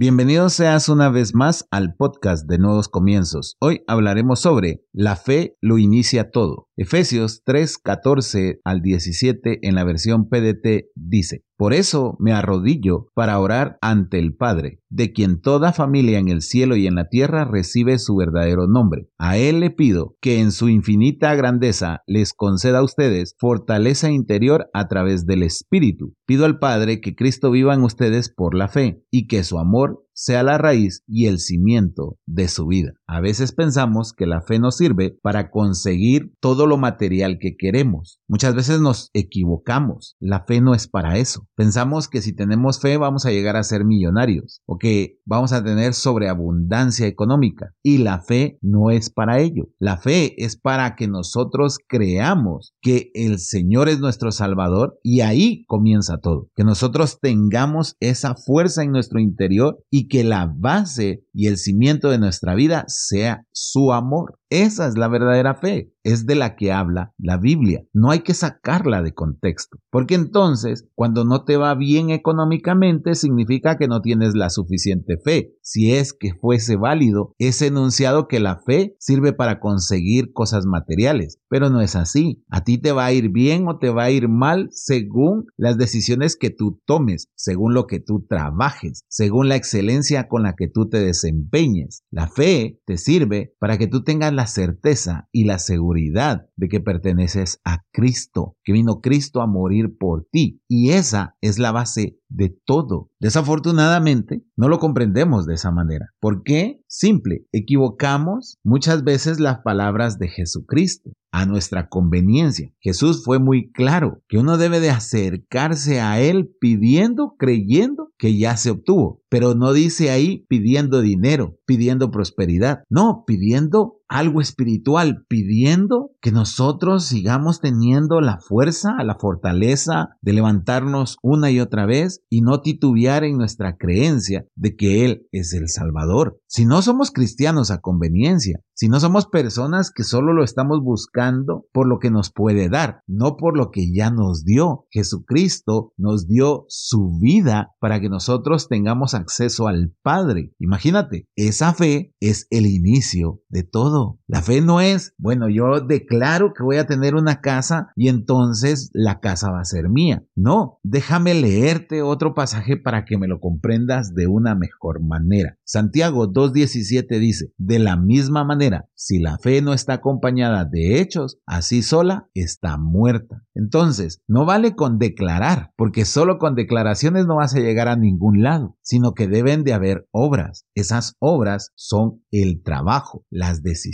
Bienvenido seas una vez más al podcast de Nuevos Comienzos. Hoy hablaremos sobre La fe lo inicia todo. Efesios 3, 14 al 17 en la versión PDT dice, por eso me arrodillo para orar ante el Padre, de quien toda familia en el cielo y en la tierra recibe su verdadero nombre. A Él le pido que en su infinita grandeza les conceda a ustedes fortaleza interior a través del Espíritu. Pido al Padre que Cristo viva en ustedes por la fe y que su amor sea la raíz y el cimiento de su vida. A veces pensamos que la fe nos sirve para conseguir todo lo material que queremos. Muchas veces nos equivocamos. La fe no es para eso. Pensamos que si tenemos fe vamos a llegar a ser millonarios o que vamos a tener sobreabundancia económica. Y la fe no es para ello. La fe es para que nosotros creamos que el Señor es nuestro Salvador y ahí comienza todo. Que nosotros tengamos esa fuerza en nuestro interior y que la base y el cimiento de nuestra vida sea su amor. Esa es la verdadera fe, es de la que habla la Biblia. No hay que sacarla de contexto, porque entonces cuando no te va bien económicamente significa que no tienes la suficiente fe. Si es que fuese válido ese enunciado que la fe sirve para conseguir cosas materiales, pero no es así. A ti te va a ir bien o te va a ir mal según las decisiones que tú tomes, según lo que tú trabajes, según la excelencia con la que tú te La fe te sirve para que tú tengas la certeza y la seguridad de que perteneces a Cristo, que vino Cristo a morir por ti. Y esa es la base de todo. Desafortunadamente, no lo comprendemos de esa manera. ¿Por qué? Simple, equivocamos muchas veces las palabras de Jesucristo a nuestra conveniencia. Jesús fue muy claro que uno debe de acercarse a Él pidiendo, creyendo que ya se obtuvo, pero no dice ahí pidiendo dinero, pidiendo prosperidad, no, pidiendo algo espiritual, pidiendo que nosotros sigamos teniendo la fuerza, la fortaleza de levantarnos una y otra vez y no titubear en nuestra creencia de que Él es el Salvador. Si no somos cristianos a conveniencia, si no somos personas que solo lo estamos buscando por lo que nos puede dar, no por lo que ya nos dio. Jesucristo nos dio su vida para que nosotros tengamos acceso al Padre. Imagínate, esa fe es el inicio de todo. La fe no es, bueno, yo declaro que voy a tener una casa y entonces la casa va a ser mía. No, déjame leerte otro pasaje para que me lo comprendas de una mejor manera. Santiago 2.17 dice, de la misma manera, si la fe no está acompañada de hechos, así sola está muerta. Entonces, no vale con declarar, porque solo con declaraciones no vas a llegar a ningún lado, sino que deben de haber obras. Esas obras son el trabajo, las decisiones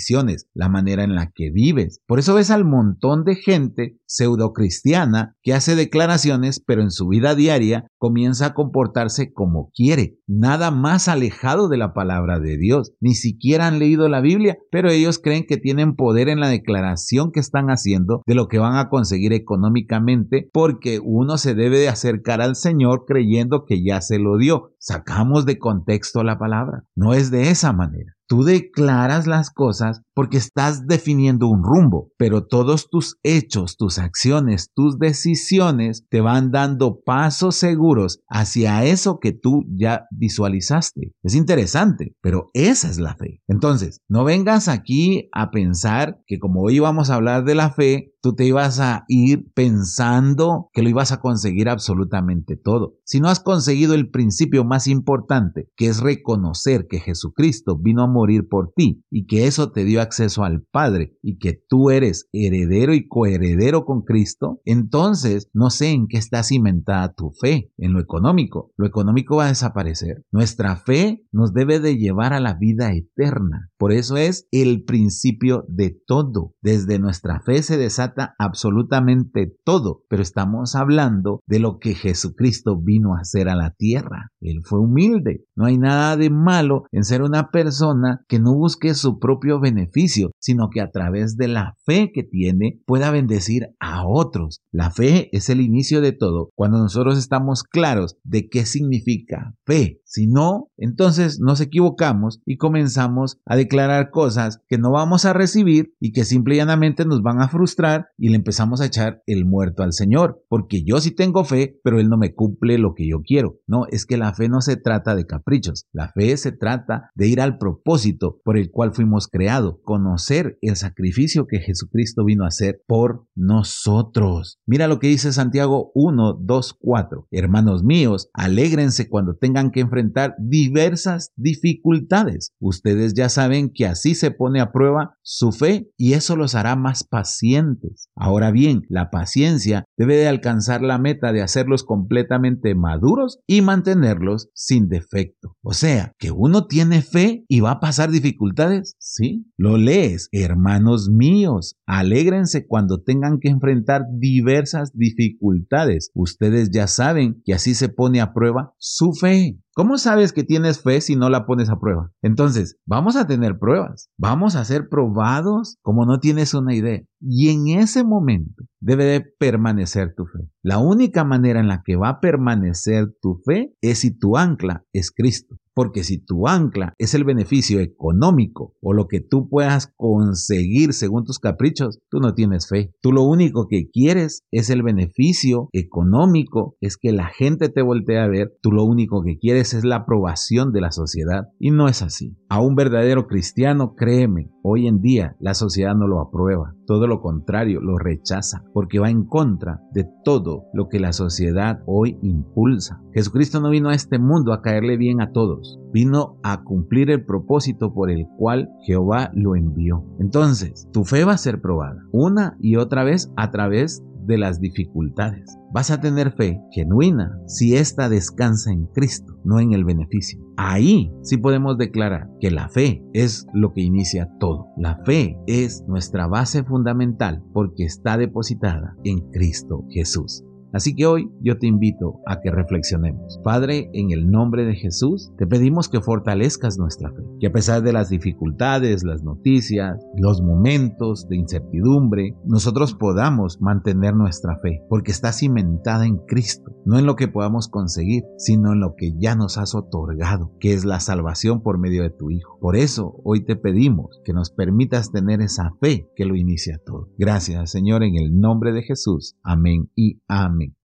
la manera en la que vives. Por eso ves al montón de gente pseudo cristiana que hace declaraciones, pero en su vida diaria comienza a comportarse como quiere, nada más alejado de la palabra de Dios. Ni siquiera han leído la Biblia, pero ellos creen que tienen poder en la declaración que están haciendo de lo que van a conseguir económicamente, porque uno se debe de acercar al Señor creyendo que ya se lo dio. Sacamos de contexto la palabra. No es de esa manera. Tú declaras las cosas porque estás definiendo un rumbo, pero todos tus hechos, tus acciones, tus decisiones te van dando pasos seguros hacia eso que tú ya visualizaste. Es interesante, pero esa es la fe. Entonces, no vengas aquí a pensar que como hoy vamos a hablar de la fe, tú te ibas a ir pensando que lo ibas a conseguir absolutamente todo. Si no has conseguido el principio más importante, que es reconocer que Jesucristo vino a morir por ti y que eso te dio acceso al Padre y que tú eres heredero y coheredero con Cristo, entonces no sé en qué está cimentada tu fe, en lo económico. Lo económico va a desaparecer. Nuestra fe nos debe de llevar a la vida eterna. Por eso es el principio de todo. Desde nuestra fe se desata absolutamente todo, pero estamos hablando de lo que Jesucristo vino a hacer a la tierra. Él fue humilde. No hay nada de malo en ser una persona que no busque su propio beneficio, sino que a través de la fe que tiene pueda bendecir a otros. La fe es el inicio de todo cuando nosotros estamos claros de qué significa fe. Si no, entonces nos equivocamos y comenzamos a declarar cosas que no vamos a recibir y que simple y llanamente nos van a frustrar y le empezamos a echar el muerto al Señor, porque yo sí tengo fe, pero Él no me cumple lo que yo quiero. No, es que la fe no se trata de caprichos, la fe se trata de ir al propósito por el cual fuimos creados, conocer el sacrificio que Jesucristo vino a hacer por nosotros. Mira lo que dice Santiago 1, 2, 4. Hermanos míos, alégrense cuando tengan que enfrentar diversas dificultades. Ustedes ya saben que así se pone a prueba su fe y eso los hará más pacientes. Ahora bien, la paciencia debe de alcanzar la meta de hacerlos completamente maduros y mantenerlos sin defecto. O sea, que uno tiene fe y va a pasar dificultades. Sí, lo lees, hermanos míos, alégrense cuando tengan que enfrentar diversas dificultades. Ustedes ya saben que así se pone a prueba su fe. ¿Cómo sabes que tienes fe si no la pones a prueba? Entonces, vamos a tener pruebas, vamos a ser probados como no tienes una idea. Y en ese momento debe de permanecer tu fe. La única manera en la que va a permanecer tu fe es si tu ancla es Cristo. Porque si tu ancla es el beneficio económico o lo que tú puedas conseguir según tus caprichos, tú no tienes fe. Tú lo único que quieres es el beneficio económico, es que la gente te voltee a ver. Tú lo único que quieres es la aprobación de la sociedad. Y no es así. A un verdadero cristiano, créeme, hoy en día la sociedad no lo aprueba. Todo lo contrario, lo rechaza porque va en contra de todo lo que la sociedad hoy impulsa. Jesucristo no vino a este mundo a caerle bien a todos, vino a cumplir el propósito por el cual Jehová lo envió. Entonces, tu fe va a ser probada una y otra vez a través de las dificultades. Vas a tener fe genuina si ésta descansa en Cristo, no en el beneficio. Ahí sí podemos declarar que la fe es lo que inicia todo. La fe es nuestra base fundamental porque está depositada en Cristo Jesús. Así que hoy yo te invito a que reflexionemos. Padre, en el nombre de Jesús, te pedimos que fortalezcas nuestra fe, que a pesar de las dificultades, las noticias, los momentos de incertidumbre, nosotros podamos mantener nuestra fe, porque está cimentada en Cristo, no en lo que podamos conseguir, sino en lo que ya nos has otorgado, que es la salvación por medio de tu Hijo. Por eso hoy te pedimos que nos permitas tener esa fe que lo inicia todo. Gracias, Señor, en el nombre de Jesús. Amén y amén.